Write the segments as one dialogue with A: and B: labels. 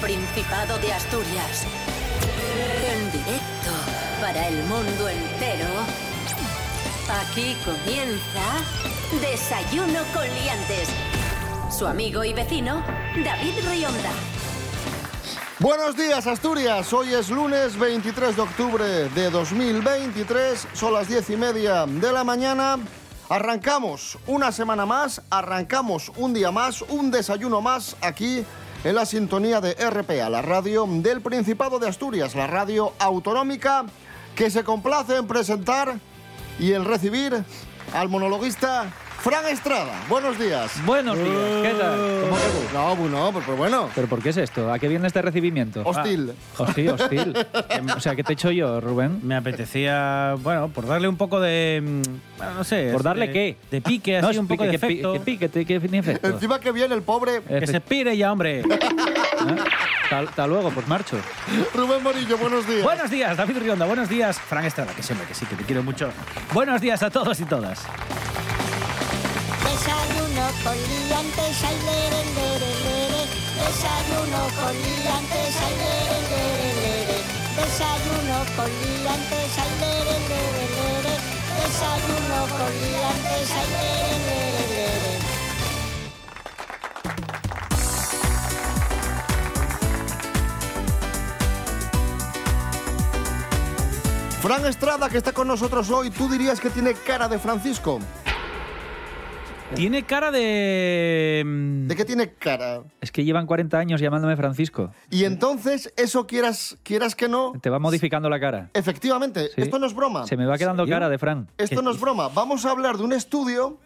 A: Principado de Asturias. En directo para el mundo entero. Aquí comienza Desayuno con Liantes. Su amigo y vecino, David Rionda.
B: Buenos días Asturias, hoy es lunes 23 de octubre de 2023, son las diez y media de la mañana. Arrancamos una semana más, arrancamos un día más, un desayuno más aquí la sintonía de RPA, la radio del Principado de Asturias, la radio autonómica que se complace en presentar y en recibir al monologuista Fran Estrada. Buenos días.
C: Buenos días, ¿qué tal? ¿Cómo que voy?
B: No, bueno, pues, pues bueno.
C: ¿Pero por qué es esto? ¿A qué viene este recibimiento?
B: Hostil.
C: Ah, hostil, hostil. O sea, ¿qué te he hecho yo, Rubén?
D: Me apetecía, bueno, por darle un poco de. mm, Bueno, no sé.
C: ¿Por darle
D: de-
C: qué?
D: De pique,
C: No,
D: así, un poco de
C: que
D: efecto.
C: Que pique, que, que tiene efecto.
B: Encima que viene el pobre
D: Que se pire ya, hombre.
C: Hasta, hasta luego, pues marcho.
B: Rubén Morillo, buenos días.
D: buenos días, David Rionda. Buenos días, Fran Estrada, que siempre que sí, que te quiero mucho. Buenos días a todos y todas.
E: Desayuno con liantes, ay, lere. Desayuno con liantes, ay, lere. Desayuno con liantes, ay, lere. Desayuno con liantes, ay, lere, lere.
B: Fran Estrada, que está con nosotros hoy, ¿tú dirías que tiene cara de Francisco?
D: Tiene cara de. mm,
B: ¿De qué tiene cara?
C: Es que llevan 40 años llamándome Francisco.
B: Y entonces, eso quieras, quieras que no,
C: Te va modificando la cara.
B: efectivamente,
C: Sí.
B: esto no es broma.
C: Se me va quedando cara de Fran.
B: Esto no es broma. Vamos a hablar de un estudio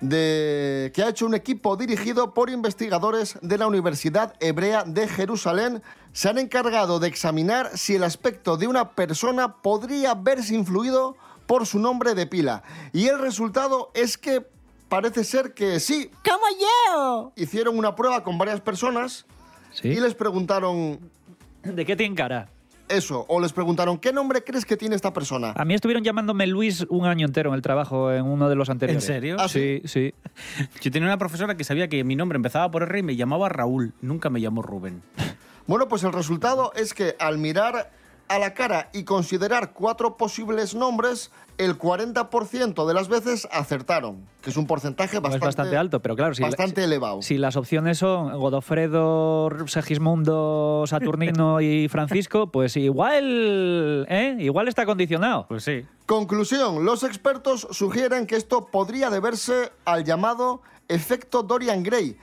B: de, que ha hecho un equipo dirigido por investigadores de la Universidad Hebrea de Jerusalén. Se han encargado de examinar si el aspecto de una persona podría verse influido por su nombre de pila. Y el resultado es que parece ser que sí.
E: ¡Como yo!
B: Hicieron una prueba con varias personas
C: ¿Sí?
B: y les preguntaron
C: ¿De qué tiene cara?
B: eso, o les preguntaron, ¿qué nombre crees que tiene esta persona?
C: A mí estuvieron llamándome Luis un año entero en el trabajo, en uno de los anteriores.
D: ¿En serio?
B: Ah,
C: Sí, sí.
D: Yo tenía una profesora que sabía que mi nombre empezaba por R y me llamaba Raúl. Nunca me llamó Rubén.
B: Bueno, pues el resultado es que al mirar a la cara y considerar cuatro posibles nombres, el 40% de las veces acertaron, que es un porcentaje
C: No
B: bastante,
C: es bastante alto, pero claro, si,
B: bastante
C: si-
B: elevado.
C: Si las opciones son Godofredo, Segismundo, Saturnino y Francisco, pues igual, ¿eh? Igual está condicionado.
D: Pues sí.
B: Conclusión, los expertos sugieren que esto podría deberse al llamado efecto Dorian Gray,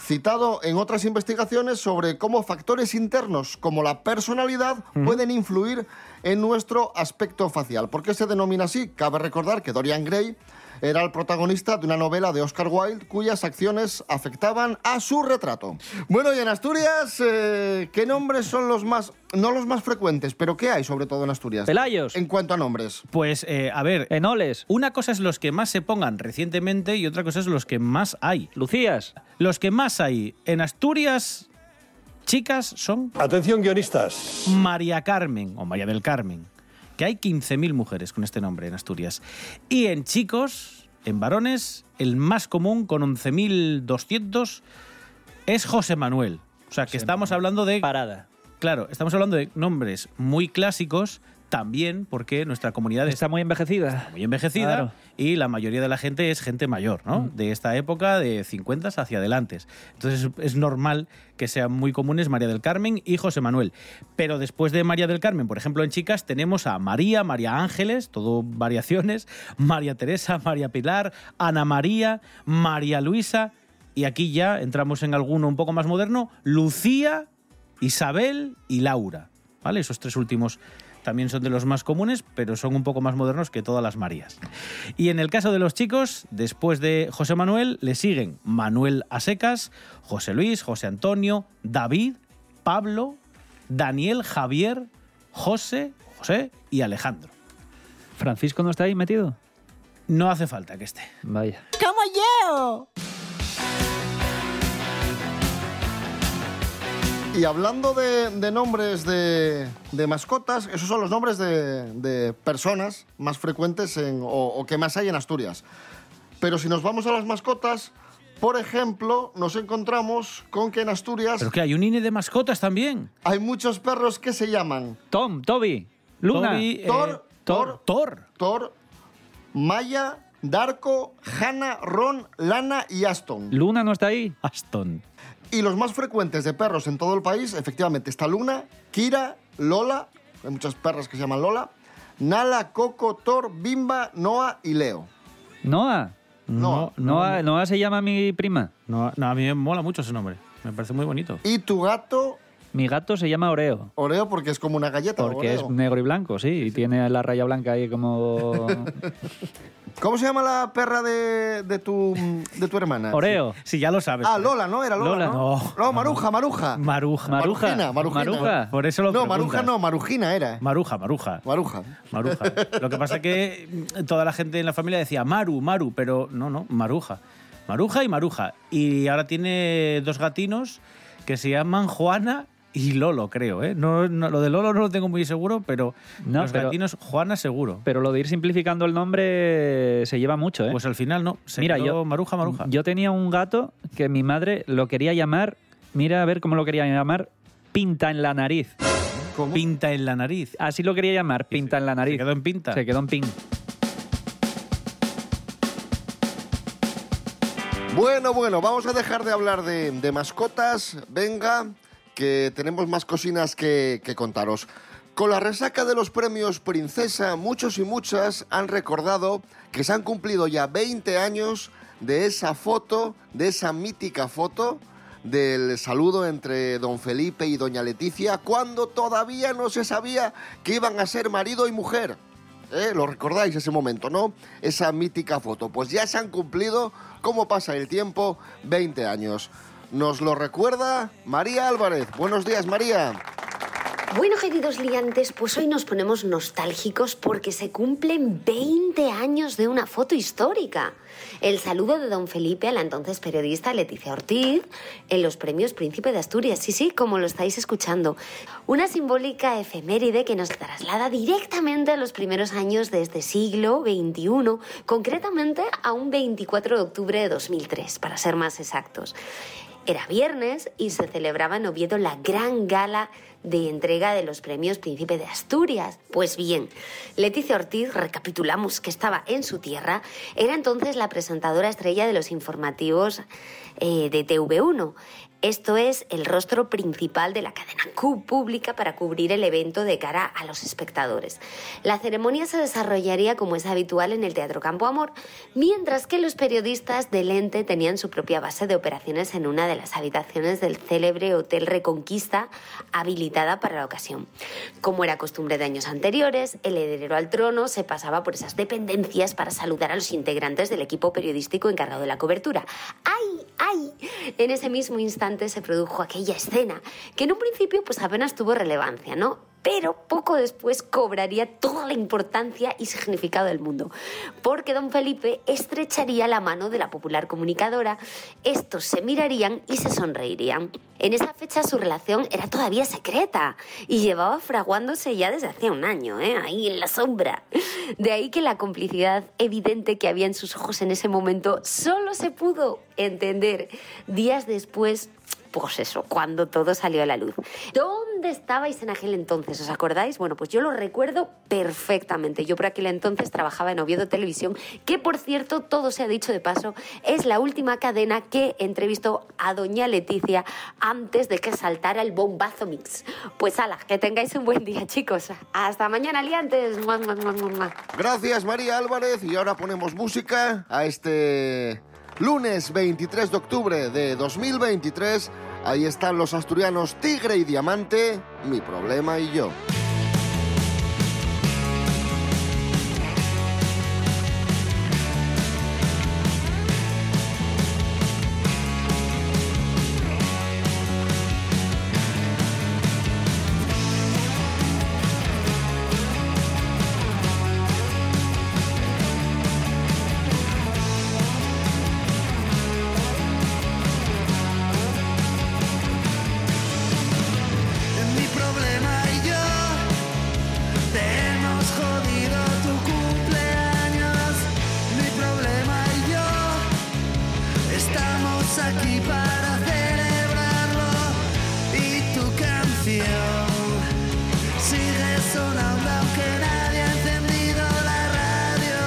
B: citado en otras investigaciones sobre cómo factores internos como la personalidad pueden influir en nuestro aspecto facial. ¿Por qué se denomina así? Cabe recordar que Dorian Gray era el protagonista de una novela de Oscar Wilde cuyas acciones afectaban a su retrato. Bueno, y en Asturias, eh, ¿qué nombres son los más, no los más frecuentes, pero qué hay sobre todo en Asturias?
C: Pelayos,
B: En cuanto a nombres.
D: Pues, eh, a ver.
C: Enoles,
D: Una cosa es los que más se pongan recientemente y otra cosa es los que más hay.
C: Lucías.
D: Los que más hay en Asturias, chicas, son
F: Atención guionistas.
D: María Carmen o María del Carmen, que hay 15.000 mujeres con este nombre en Asturias. Y en chicos, en varones, el más común con 11.200 es José Manuel. O sea, que estamos hablando de...
C: Parada.
D: Claro, estamos hablando de nombres muy clásicos también porque nuestra comunidad
C: Está muy envejecida.
D: muy envejecida
C: Claro.
D: y la mayoría de la gente es gente mayor, ¿no? De esta época, de 50 hacia adelante. Entonces es normal que sean muy comunes María del Carmen y José Manuel. Pero después de María del Carmen, por ejemplo, en chicas tenemos a María, María Ángeles, todo variaciones, María Teresa, María Pilar, Ana María, María Luisa y aquí ya entramos en alguno un poco más moderno, Lucía, Isabel y Laura. ¿Vale? Esos tres últimos también son de los más comunes, pero son un poco más modernos que todas las Marías. Y en el caso de los chicos, después de José Manuel, le siguen Manuel Asecas, José Luis, José Antonio, David, Pablo, Daniel, Javier, José, José y Alejandro.
C: ¿Francisco no está ahí metido?
D: No hace falta que esté.
C: Vaya.
E: ¡Como yo!
B: Y hablando de, de nombres de, de mascotas, esos son los nombres de, de personas más frecuentes en- o, o que más hay en Asturias. Pero si nos vamos a las mascotas, por ejemplo, nos encontramos con que en Asturias
D: Pero que hay un INE de mascotas también.
B: hay muchos perros que se llaman
C: Tom, Toby, Luna.
D: Toby, eh,
B: Thor, Thor,
D: Thor.
B: Thor, Maya, Darko, Hanna, Ron, Lana y Aston.
C: Luna no está ahí.
D: Aston.
B: Y los más frecuentes de perros en todo el país, efectivamente, está Luna, Kira, Lola, hay muchas perras que se llaman Lola, Nala, Coco, Thor, Bimba, Noah y Leo.
C: Noah.
B: No,
C: Noah, Noah se llama mi prima.
D: No, a mí me mola mucho ese nombre. Me parece muy bonito.
B: Y tu gato,
C: Mi gato se llama Oreo.
B: Oreo, porque es como una galleta.
C: Porque
B: Oreo.
C: es negro y blanco, sí. Y tiene la raya blanca ahí como...
B: ¿Cómo se llama la perra de, de tu, de tu hermana?
C: Oreo.
D: Sí, ya lo sabes.
B: Ah, Lola, ¿no? Era Lola,
C: Lola.
B: ¿no?
D: No.
B: Maruja, Maruja.
D: Maruja.
C: Maruja.
B: Marujina, Marujina.
C: Maruja.
D: Por eso lo
B: no, Maruja no, Marujina era.
D: Maruja, Maruja.
B: Maruja.
D: Maruja. Lo que pasa es que toda la gente en la familia decía Maru, Maru, pero no, no, Maruja. Maruja y Maruja. Y ahora tiene dos gatinos que se llaman Juana y Lolo, creo. ¿eh? No, no, lo de Lolo no lo tengo muy seguro, pero
C: No,
D: los
C: pero-
D: gatinos Juana seguro.
C: Pero lo de ir simplificando el nombre se lleva mucho, ¿eh?
D: Pues al final no. Se
C: Mira,
D: quedó
C: yo,
D: Maruja, Maruja.
C: yo tenía un gato que mi madre lo quería llamar, mira a ver cómo lo quería llamar, pinta en la nariz.
B: ¿Cómo?
D: Pinta en la nariz.
C: Así lo quería llamar, pinta en la nariz.
D: Se quedó en pinta.
C: Se quedó en pin.
B: Bueno, bueno, vamos a dejar de hablar de, de mascotas. Venga, que tenemos más cocinas que, que contaros. Con la resaca de los premios Princesa, muchos y muchas han recordado que se han cumplido ya 20 años de esa foto, de esa mítica foto del saludo entre don Felipe y doña Leticia, cuando todavía no se sabía que iban a ser marido y mujer. ¿Eh? Lo recordáis ese momento, ¿no? Esa mítica foto. Pues ya se han cumplido, ¿cómo pasa el tiempo? 20 años. Nos lo recuerda María Álvarez. Buenos días, María.
F: Bueno, queridos liantes, pues hoy nos ponemos nostálgicos porque se cumplen 20 años de una foto histórica. El saludo de don Felipe a la entonces periodista Leticia Ortiz en los premios Príncipe de Asturias. Sí, sí, como lo estáis escuchando. Una simbólica efeméride que nos traslada directamente a los primeros años de este siglo XXI, concretamente a un 24 de octubre de 2003, para ser más exactos. Era viernes y se celebraba en Oviedo la gran gala de entrega de los premios Príncipe de Asturias. Pues bien, Leticia Ortiz, recapitulamos que estaba en su tierra, era entonces la presentadora estrella de los informativos eh, de TV1. Esto es el rostro principal de la cadena Q pública para cubrir el evento de cara a los espectadores. La ceremonia se desarrollaría como es habitual en el Teatro Campo Amor, mientras que los periodistas del ente tenían su propia base de operaciones en una de las habitaciones del célebre Hotel Reconquista habilitada para la ocasión. Como era costumbre de años anteriores, el heredero al trono se pasaba por esas dependencias para saludar a los integrantes del equipo periodístico encargado de la cobertura. ¡Ay, ay! En ese mismo instante se produjo aquella escena, que en un principio pues apenas tuvo relevancia, ¿no? Pero poco después cobraría toda la importancia y significado del mundo, porque don Felipe estrecharía la mano de la popular comunicadora, estos se mirarían y se sonreirían. En esa fecha su relación era todavía secreta y llevaba fraguándose ya desde hacía un año, ¿eh? ahí en la sombra. De ahí que la complicidad evidente que había en sus ojos en ese momento solo se pudo entender días después pues eso, cuando todo salió a la luz. ¿Dónde estabais en aquel entonces? ¿Os acordáis? Bueno, pues yo lo recuerdo perfectamente. Yo por aquel entonces trabajaba en Oviedo Televisión, que por cierto, todo se ha dicho de paso, es la última cadena que entrevistó a doña Leticia antes de que saltara el bombazo mix. Pues ala, que tengáis un buen día, chicos. Hasta mañana, liantes.
B: Gracias, María Álvarez. Y ahora ponemos música a este lunes 23 de octubre de 2023. Ahí están los asturianos Tigre y Diamante, Mi Problema y yo.
G: Canción sigue sonando aunque nadie ha encendido la radio.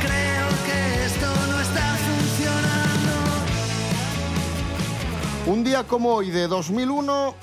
G: Creo que esto no está funcionando.
B: Un día como hoy de 2001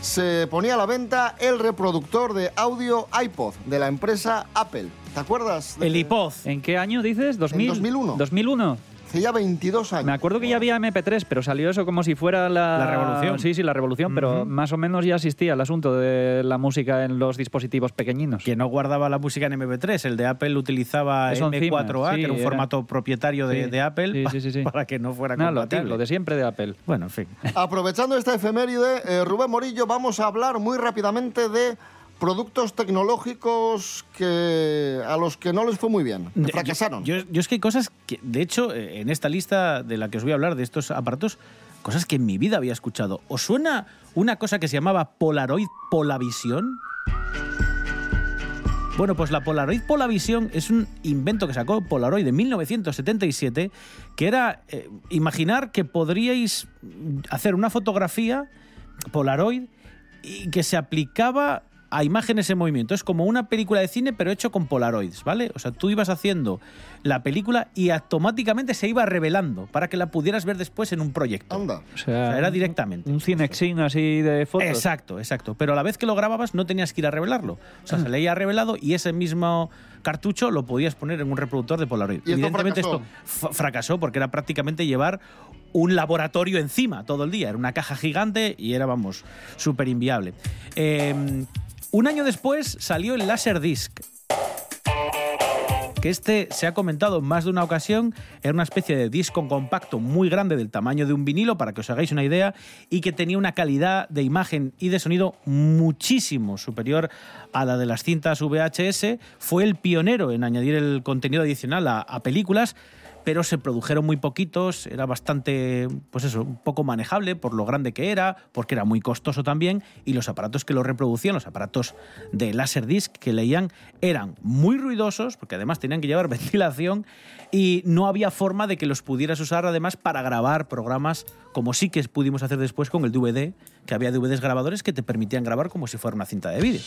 B: se ponía a la venta el reproductor de audio iPod de la empresa Apple. ¿Te acuerdas? de-
D: El iPod.
C: ¿En qué año dices? ¿2000?
B: 2001.
C: 2001.
B: Hace ya 22 años.
C: Me acuerdo que ya había MP3, pero salió eso como si fuera la...
D: La revolución.
C: Sí, sí, la revolución, pero más o menos ya existía el asunto de la música en los dispositivos pequeñinos.
D: Que no guardaba la música en MP3. El de Apple utilizaba
C: Eso encima,
D: M4A,
C: sí,
D: que era un
C: era-
D: formato propietario de,
C: Sí,
D: de Apple,
C: sí,
D: pa-
C: sí, sí, sí.
D: para que no fuera compatible.
C: lo de siempre de Apple.
D: Bueno, en fin.
B: Aprovechando esta efeméride, eh, Rubén Morillo, vamos a hablar muy rápidamente de productos tecnológicos que a los que no les fue muy bien, que fracasaron.
D: Yo, yo es que hay cosas que, de hecho, eh, en esta lista de la que os voy a hablar, de estos aparatos, cosas que en mi vida había escuchado. ¿Os suena una cosa que se llamaba Polaroid Polavisión? Bueno, pues la Polaroid Polavisión es un invento que sacó Polaroid en 1977, que era eh, imaginar que podríais hacer una fotografía Polaroid y que se aplicaba a imágenes en movimiento. Es como una película de cine, pero hecho con Polaroids, ¿vale? O sea, tú ibas haciendo la película y automáticamente se iba revelando para que la pudieras ver después en un proyecto.
B: Anda.
C: O sea,
D: O sea, era directamente.
C: Un cinexin así de fotos.
D: Exacto, exacto. Pero a la vez que lo grababas no tenías que ir a revelarlo. O sea, se leía revelado y ese mismo cartucho lo podías poner en un reproductor de Polaroid.
B: Y esto
D: Evidentemente
B: fracasó.
D: esto fracasó porque era prácticamente llevar un laboratorio encima todo el día. Era una caja gigante y era, vamos, súper inviable. Eh, un año después salió el Laserdisc, que este se ha comentado en más de una ocasión, era una especie de disco compacto muy grande del tamaño de un vinilo, para que os hagáis una idea, y que tenía una calidad de imagen y de sonido muchísimo superior a la de las cintas VHS. Fue el pionero en añadir el contenido adicional a, a películas pero se produjeron muy poquitos, era bastante, pues eso, un poco manejable por lo grande que era, porque era muy costoso también, y los aparatos que lo reproducían, los aparatos de Laserdisc que leían, eran muy ruidosos, porque además tenían que llevar ventilación, y no había forma de que los pudieras usar además para grabar programas, como sí que pudimos hacer después con el DVD, que había DVDs grabadores que te permitían grabar como si fuera una cinta de vídeo.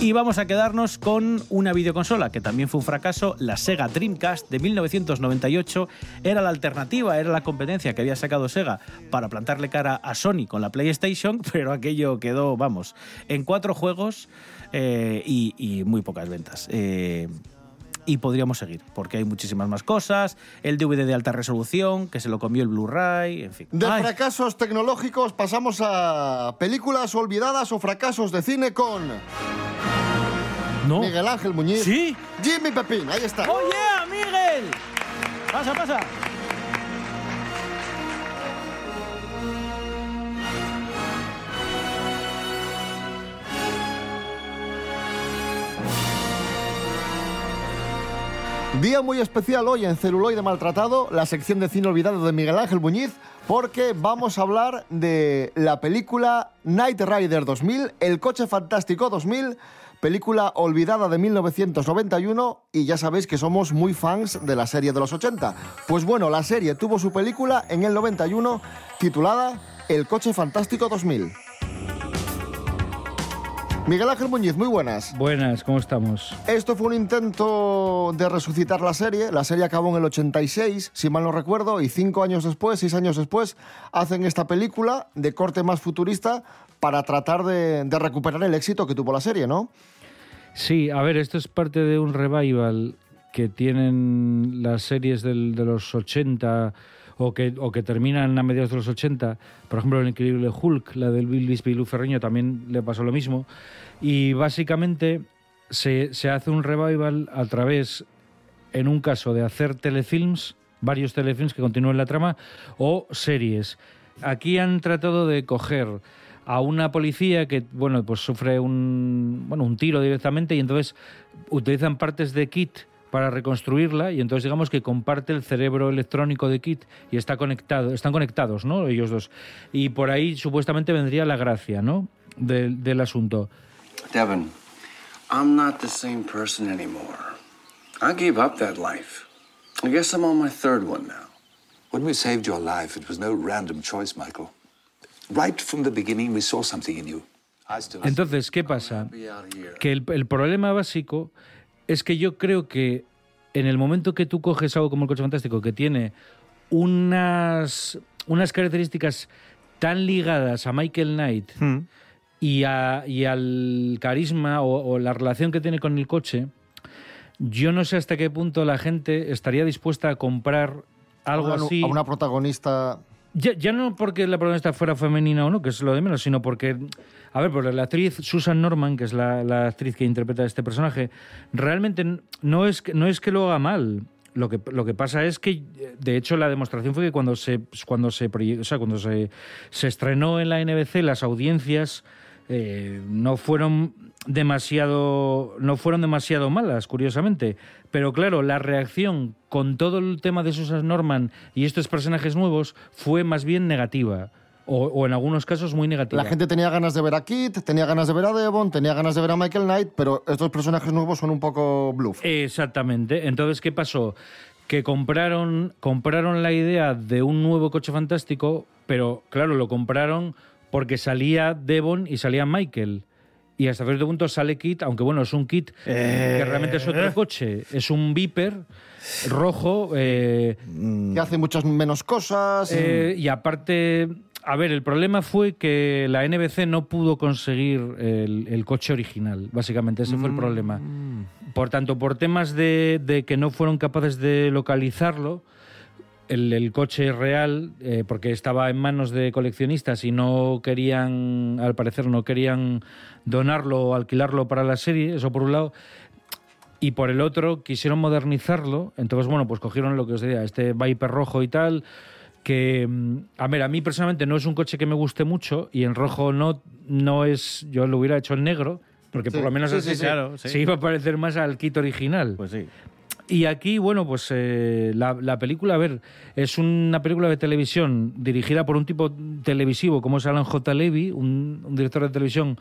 D: Y vamos a quedarnos con una videoconsola que también fue un fracaso, la Sega Dreamcast de 1998. Era la alternativa, era la competencia que había sacado Sega para plantarle cara a Sony con la PlayStation, pero aquello quedó, vamos, en cuatro juegos eh, y, y muy pocas ventas. Eh, y podríamos seguir, porque hay muchísimas más cosas. El DVD de alta resolución, que se lo comió el Blu-ray, en fin.
B: De
D: Ay,
B: fracasos tecnológicos pasamos a películas olvidadas o fracasos de cine con
D: no.
B: Miguel Ángel Muñiz.
D: ¿Sí?
B: Jimmy Pepín, ahí está.
D: ¡Oh, yeah, Miguel! Pasa, pasa.
B: Día muy especial hoy en Celuloide Maltratado, la sección de cine olvidado de Miguel Ángel Muñiz, porque vamos a hablar de la película Night Rider 2000, El coche fantástico 2000, película olvidada de 1991 y ya sabéis que somos muy fans de la serie de los 80. Pues bueno, la serie tuvo su película en el 91 titulada El coche fantástico 2000. Miguel Ángel Muñiz, muy buenas.
H: Buenas, ¿cómo estamos?
B: Esto fue un intento de resucitar la serie. La serie acabó en el 86, si mal no recuerdo, y cinco años después, seis años después, hacen esta película de corte más futurista para tratar de, recuperar el éxito que tuvo la serie, ¿no?
H: Sí, a ver, esto es parte de un revival que tienen las series de los 80 o que, o que terminan a mediados de los 80. Por ejemplo, el increíble Hulk, la del Bill Bisbee Ferrigno, también le pasó lo mismo. Y básicamente se, se hace un revival a través, en un caso, de hacer telefilms, varios telefilms que continúen la trama, o series. Aquí han tratado de coger a una policía que bueno pues sufre un bueno un tiro directamente y entonces utilizan partes de Kit para reconstruirla y entonces digamos que comparte el cerebro electrónico de Kit y está conectado están conectados no ellos dos y por ahí supuestamente vendría la gracia no del, del asunto
I: Devin, I'm not the same person anymore. I gave up that life. I guess I'm on my third one now.
J: When we saved your life, it was no random choice, Michael.
H: Entonces, ¿qué pasa? Que el, el problema básico es que yo creo que en el momento que tú coges algo como el coche fantástico, que tiene unas, unas características tan ligadas a Michael Knight y, a- y al carisma o, o la relación que tiene con el coche, yo no sé hasta qué punto la gente estaría dispuesta a comprar algo
B: a una,
H: así.
B: a una protagonista
H: Ya, ya no porque la protagonista fuera femenina o no, que es lo de menos, sino porque, a ver, porque la actriz Susan Norman, que es la, actriz que interpreta a este personaje, realmente no es que, no es que lo haga mal. Lo que, lo que pasa es que, de hecho, la demostración fue que cuando se, cuando se, o sea, cuando se, se estrenó en la NBC, las audiencias eh, no fueron demasiado no fueron demasiado malas curiosamente pero claro la reacción con todo el tema de Susan Norman y estos personajes nuevos fue más bien negativa o, o en algunos casos muy negativa
B: La gente tenía ganas de ver a Kit, tenía ganas de ver a Devon, tenía ganas de ver a Michael Knight, pero estos personajes nuevos son un poco bluff.
H: Exactamente. Entonces, ¿qué pasó? Que compraron, compraron la idea de un nuevo coche fantástico, pero claro, lo compraron porque salía Devon y salía Michael. Y hasta cierto punto sale Kit, aunque bueno, es un Kit que realmente es otro coche. Es un Viper rojo. eh,
B: Que hace muchas menos cosas.
H: eh, y aparte, a ver, el problema fue que la NBC no pudo conseguir el, el coche original, básicamente, ese fue el problema. Por tanto, por temas de, de que no fueron capaces de localizarlo, el, el coche real, eh, porque estaba en manos de coleccionistas y no querían, al parecer, no querían donarlo o alquilarlo para la serie, eso por un lado. Y por el otro, quisieron modernizarlo. Entonces, bueno, pues cogieron lo que os decía, este Viper rojo y tal. Que, mm, a ver, a mí personalmente no es un coche que me guste mucho y en rojo no, no es. Yo lo hubiera hecho en negro, porque
D: Sí,
H: por lo menos
D: sí,
H: así
D: sí, claro,
H: se iba a parecer más al kit original.
D: Pues sí.
H: Y aquí, bueno, pues eh, la, la película, a ver, es una película de televisión dirigida por un tipo televisivo como es Alan J. Levy, un, director de televisión,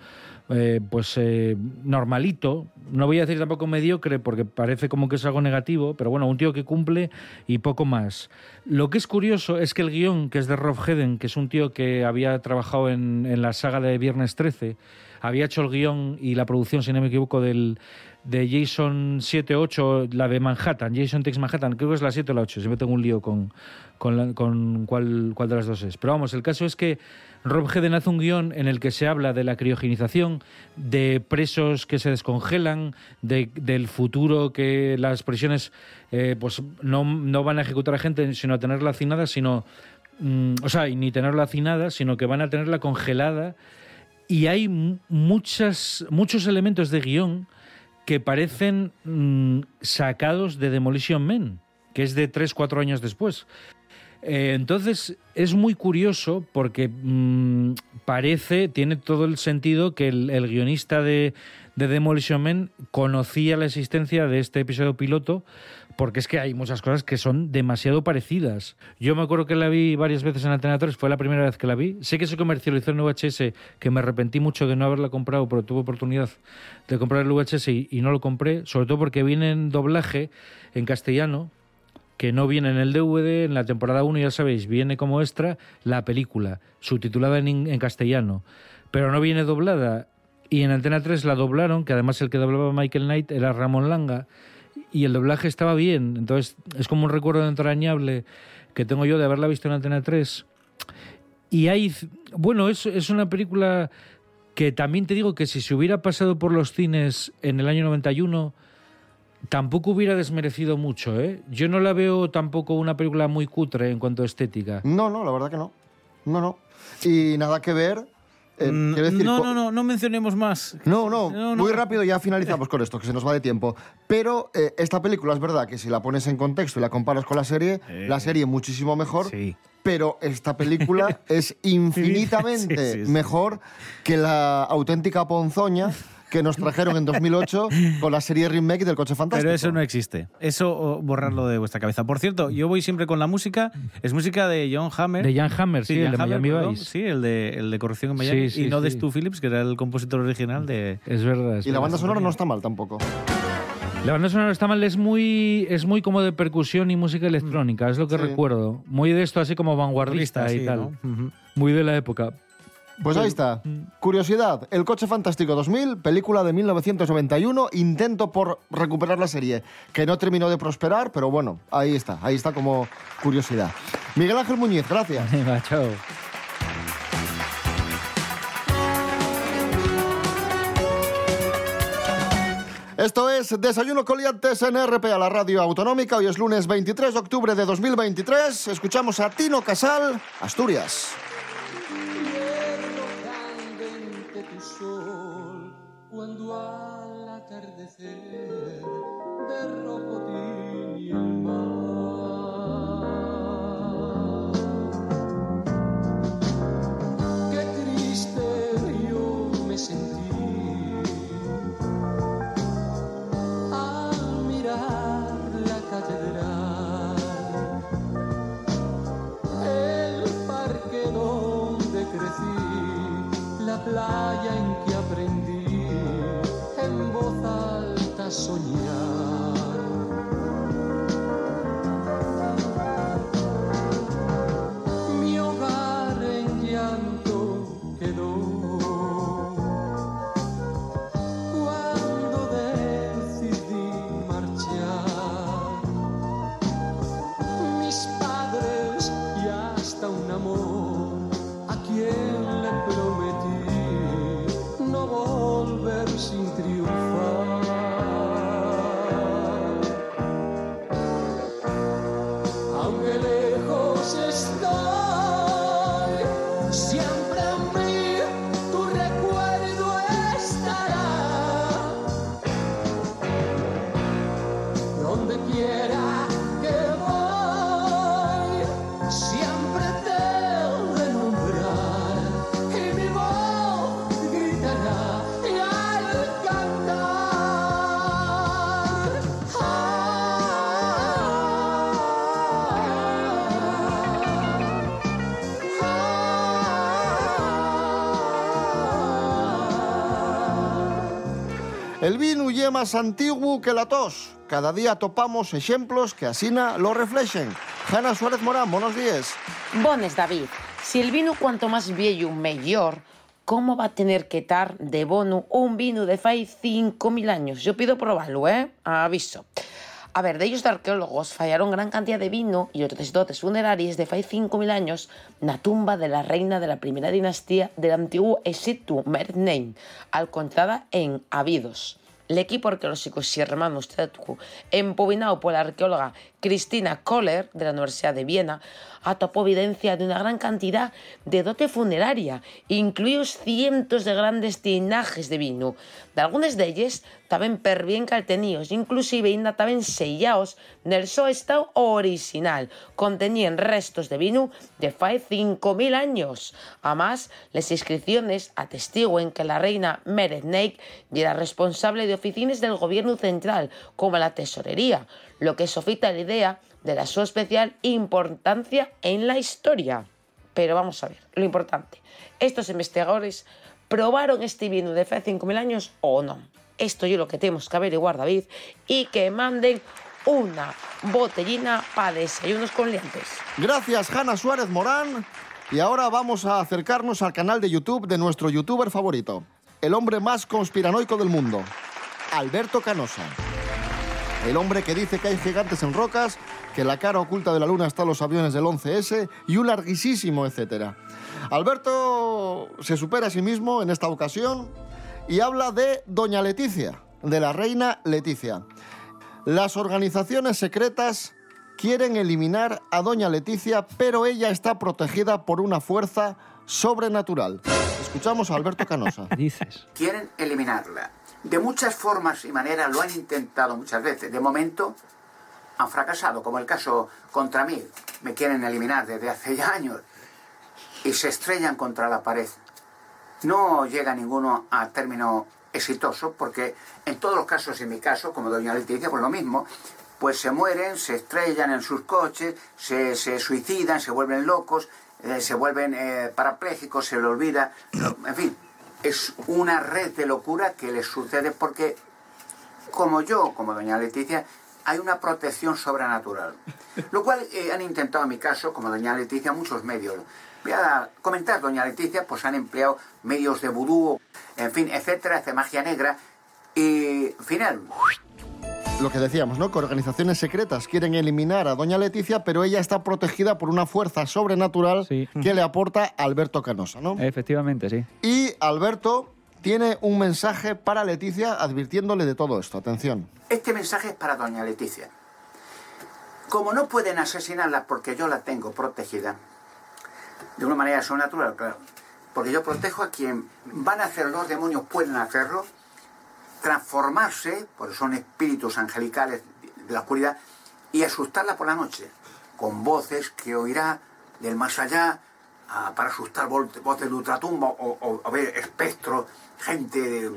H: eh, pues eh, normalito. No voy a decir tampoco mediocre porque parece como que es algo negativo, pero bueno, un tío que cumple y poco más. Lo que es curioso es que el guion, que es de Rob Hedden, que es un tío que había trabajado en, en la saga de Viernes 13, había hecho el guion y la producción, si no me equivoco, del, de Jason 7 8, la de Manhattan, Jason Takes Manhattan, creo que es la 7 o la 8, siempre tengo un lío con, con, la- con cuál, cuál de las dos es. Pero vamos, el caso es que Rob Hedden hace un guion en el que se habla de la criogenización, de presos que se descongelan, de- del futuro que las prisiones eh, pues no, no van a ejecutar a gente, sino a tenerla hacinada, sino... mm, o sea, y ni tenerla hacinada, sino que van a tenerla congelada y hay mu- muchas, muchos elementos de guion que parecen mm, sacados de Demolition Man, que es de 3-4 años después. Eh, entonces es muy curioso porque mm, parece, tiene todo el sentido que el, el guionista de, de Demolition Man conocía la existencia de este episodio piloto porque es que hay muchas cosas que son demasiado parecidas. Yo me acuerdo que la vi varias veces en Antena 3, fue la primera vez que la vi. Sé que se comercializó en VHS, que me arrepentí mucho de no haberla comprado, pero tuve oportunidad de comprar el VHS y, y no lo compré, sobre todo porque viene en doblaje en castellano, que no viene en el DVD, en la temporada 1, ya sabéis, viene como extra la película, subtitulada en, en castellano, pero no viene doblada. Y en Antena 3 la doblaron, que además el que doblaba Michael Knight era Ramón Langa, y el doblaje estaba bien. Entonces es como un recuerdo entrañable que tengo yo de haberla visto en Antena 3. Y hay, bueno, es, es una película que también te digo que si se hubiera pasado por los cines en el año 91, tampoco hubiera desmerecido mucho, ¿eh? Yo no la veo tampoco una película muy cutre en cuanto a estética.
B: No, no, la verdad que no. No, no. Y nada que ver. Eh,
D: Mm,
B: decir,
D: no, no, no, no mencionemos más.
B: No, no,
D: No, no.
B: muy rápido ya finalizamos con esto, que se nos va de tiempo. Pero eh, esta película es verdad que si la pones en contexto y la comparas con la serie, la serie muchísimo mejor. Pero esta película es infinitamente
D: Sí, sí, sí.
B: mejor que la auténtica ponzoña que nos trajeron en 2008 con la serie remake del Coche Fantástico.
D: Pero eso no existe. Eso borrarlo de vuestra cabeza. Por cierto, yo voy siempre con la música. Es música de John Hammer.
H: De Jan Hammer, sí, el de
D: Hammer,
H: Miami
D: perdón.
H: Vice.
D: Sí, el de, el de Corrupción en Miami.
H: Sí, sí,
D: y no de
H: sí.
D: Stu Phillips, que era el compositor original de...
H: Es verdad. es
B: Y la
H: verdad.
B: banda sonora no está mal tampoco.
H: La banda sonora está mal, es muy, es muy como de percusión y música electrónica, es lo que
B: Sí.
H: recuerdo. Muy de esto así como vanguardista y
D: sí,
H: tal.
D: ¿no? Ujú.
H: Muy de la época.
B: Pues ahí está. Curiosidad, El Coche Fantástico 2000, película de 1991, intento por recuperar la serie, que no terminó de prosperar, pero bueno, ahí está, ahí está como curiosidad. Miguel Ángel Muñiz, gracias.
H: Chao.
B: Esto es Desayuno Coliantes en a la radio autonómica. Hoy es lunes 23 de octubre de 2023. Escuchamos a Tino Casal, Asturias.
K: Candente tu sol cuando al alta
B: El vino lle más antiguo que la tos. Cada día topamos ejemplos que asina lo reflejen. Jana Suárez Morán, buenos días.
L: Bones, David. Si el vino cuanto más viejo, mejor, ¿cómo va a tener que estar de bono un vino de fai 5.000 años? Yo pido probarlo, ¿eh? Aviso. A ver, de ellos de arqueólogos fallaron gran cantidad de vino y otros dotes funerarios de fai 5.000 años na tumba de la reina de la primera dinastía del antiguo Egipto, Mernane, alconchada en Abidos. El equipo arqueológico Sierra Stedtku, empobinado por la arqueóloga Cristina Kohler de la Universidad de Viena, atopó evidencia de una gran cantidad de dote funeraria, incluidos cientos de grandes tinajes de vino. De algunos de ellos estaban per bien calteníos, inclusive ainda estaban sellados nel so estado original. Contenían restos de vino de fai 5.000 años. Además, las inscripciones atestiguen que la reina Meredneik era responsable de oficinas del gobierno central, como la tesorería, lo que sofita la idea de la su especial importancia en la historia. Pero vamos a ver, lo importante. Estos investigadores probaron este vino de hace 5.000 años o no. Esto es lo que tenemos que averiguar, David, y que manden una botellina para desayunos con liantes.
B: Gracias, Jana Suárez Morán. Y ahora vamos a acercarnos al canal de YouTube de nuestro youtuber favorito, el hombre más conspiranoico del mundo, Alberto Canosa. El hombre que dice que hay gigantes en rocas, que la cara oculta de la luna está en los aviones del 11S y un larguísimo etcétera. Alberto se supera a sí mismo en esta ocasión y habla de Doña Leticia, de la reina Leticia. Las organizaciones secretas quieren eliminar a Doña Leticia, pero ella está protegida por una fuerza sobrenatural. Escuchamos a Alberto Canosa.
C: Dices.
M: Quieren eliminarla. De muchas formas y maneras lo han intentado muchas veces. De momento han fracasado, como el caso contra mí. Me quieren eliminar desde hace ya años y se estrellan contra la pared. No llega ninguno a término exitoso porque en todos los casos, en mi caso, como doña Leticia, pues lo mismo, pues se mueren, se estrellan en sus coches, se, se suicidan, se vuelven locos, eh, se vuelven eh, parapléjicos, se les olvida, en fin, es una red de locura que les sucede porque como yo, como doña Leticia, hay una protección sobrenatural. Lo cual eh, han intentado en mi caso, como doña Leticia, muchos medios. Voy a comentar, doña Leticia, pues han empleado medios de vudú, en fin, etcétera, de magia negra. Y final,
B: Lo que decíamos, ¿no? Que organizaciones secretas quieren eliminar a Doña Leticia, pero ella está protegida por una fuerza sobrenatural que le aporta Alberto Canosa, ¿no?
C: Efectivamente, sí.
B: Y Alberto tiene un mensaje para Leticia advirtiéndole de todo esto. Atención.
M: Este mensaje es para doña Leticia. Como no pueden asesinarla porque yo la tengo protegida, de una manera sobrenatural, claro, porque yo protejo a quien van a hacer los demonios, pueden hacerlo, transformarse, porque son espíritus angelicales de la oscuridad, y asustarla por la noche, con voces que oirá del más allá, para asustar voces de ultratumba o, o- o ver espectros, gente de-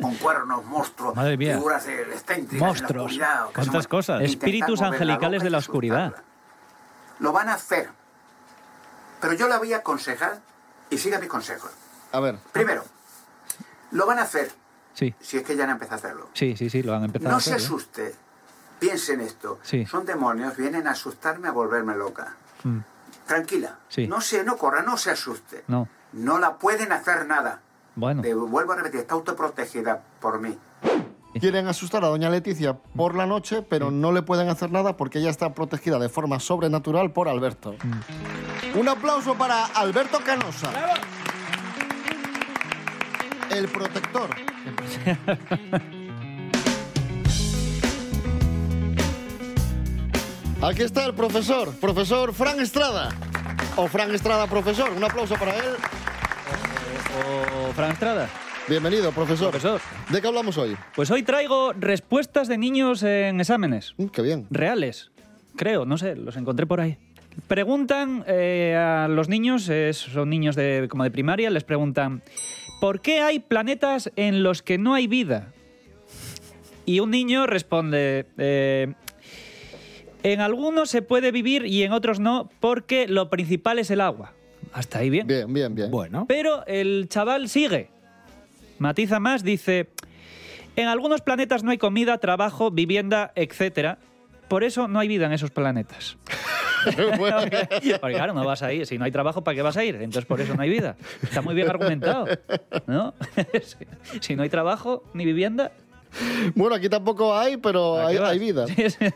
M: con cuernos, monstruos,
C: Madre mía.
M: figuras en la
C: Monstruos. Cuántas
M: son-
C: cosas. Espíritus angelicales de la oscuridad.
M: Lo van a hacer. Pero yo la voy a aconsejar y siga mis consejos.
B: A ver.
M: Primero, lo van a hacer,
C: Sí,
M: si es que ya han empezado a hacerlo.
C: sí, sí, sí, lo han empezado
M: No
C: a
M: se
C: hacer. ¿eh?
M: asuste. Piense en esto.
C: Sí.
M: Son demonios, vienen a asustarme, a volverme loca.
C: Mm,
M: Tranquila.
C: Sí.
M: No se, no corra, no se asuste.
C: No,
M: No la pueden hacer nada.
C: bueno.
M: Te vuelvo a repetir, está autoprotegida por mí.
B: Quieren asustar a Doña Leticia por la noche, pero no le pueden hacer nada porque ella está protegida de forma sobrenatural por Alberto. Un aplauso para Alberto Canosa. El protector. Aquí está el profesor, profesor Fran Estrada. O Fran Estrada, profesor. Un aplauso para él.
C: O Fran Estrada.
B: Bienvenido, profesor.
C: Profesor.
B: ¿De qué hablamos hoy?
C: Pues hoy traigo respuestas de niños en exámenes.
B: Mm, qué bien.
C: Reales. Creo, no sé, los encontré por ahí. Preguntan eh, a los niños, eh, son niños de, como de primaria, les preguntan, ¿por qué hay planetas en los que no hay vida? Y un niño responde, eh, en algunos se puede vivir y en otros no, porque lo principal es el agua. Hasta ahí bien.
B: Bien, bien, bien.
D: Bueno.
C: Pero el chaval sigue. Matiza más, dice, en algunos planetas no hay comida, trabajo, vivienda, etcétera. Por eso no hay vida en esos planetas. Porque claro, no vas a ir. Si no hay trabajo, ¿para qué vas a ir? Entonces por eso no hay vida. Está muy bien argumentado. ¿No? si, no hay trabajo ni vivienda.
B: Bueno, aquí tampoco hay, pero
C: ¿para
B: hay, vida.
C: Sí, sí.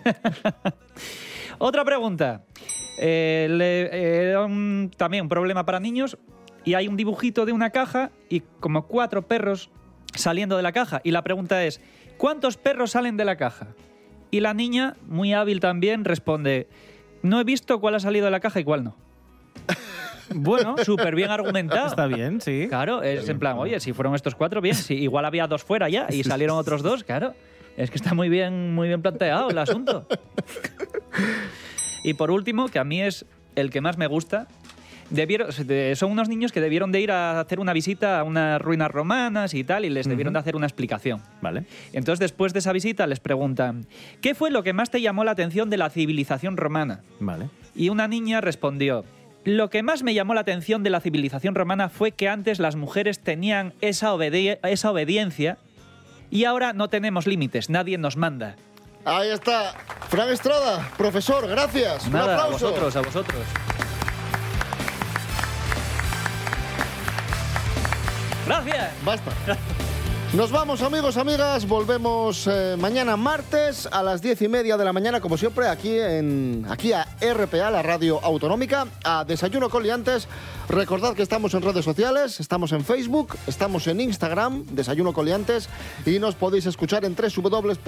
C: Otra pregunta. Eh, le- un- también un problema para niños y hay un dibujito de una caja y como cuatro perros saliendo de la caja. Y la pregunta es, ¿cuántos perros salen de la caja? Y la niña, muy hábil también, responde, no he visto cuál ha salido de la caja y cuál no. Bueno, súper bien argumentado.
D: Está bien, sí.
C: Claro, es en plan, oye, si fueron estos cuatro, bien. Si igual había dos fuera ya y salieron otros dos, claro. Es que está muy bien, muy bien planteado el asunto. Y por último, que a mí es el que más me gusta, debieron, son unos niños que debieron de ir a hacer una visita a unas ruinas romanas y tal, y les debieron de hacer una explicación.
D: Vale.
C: Entonces, después de esa visita, les preguntan, ¿qué fue lo que más te llamó la atención de la civilización romana?
D: Vale.
C: Y una niña respondió, lo que más me llamó la atención de la civilización romana fue que antes las mujeres tenían esa, obedi- esa obediencia y ahora no tenemos límites, nadie nos manda.
B: Ahí está. Fran Estrada, profesor, gracias. Un
C: Nada, a
B: aplauso.
C: vosotros, a vosotros. Gracias.
B: Basta. Nos vamos, amigos, amigas. Volvemos eh, mañana martes a las diez y media de la mañana, como siempre, aquí, en, aquí a RPA, la radio autonómica, a Desayuno con Liantes. Recordad que estamos en redes sociales, estamos en Facebook, estamos en Instagram, Desayuno con Liantes, y nos podéis escuchar en www.rtpa.es,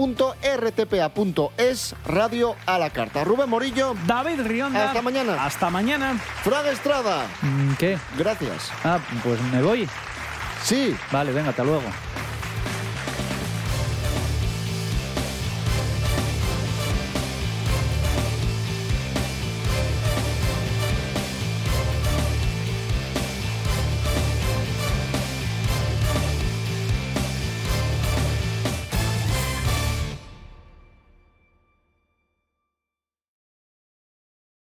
B: radio a la carta. Rubén Morillo.
D: David Rionda.
B: Hasta mañana.
D: Hasta mañana.
B: Fran Estrada.
C: Mm, ¿Qué?
B: Gracias.
C: Ah, pues me voy.
B: Sí.
C: Vale, venga, hasta luego.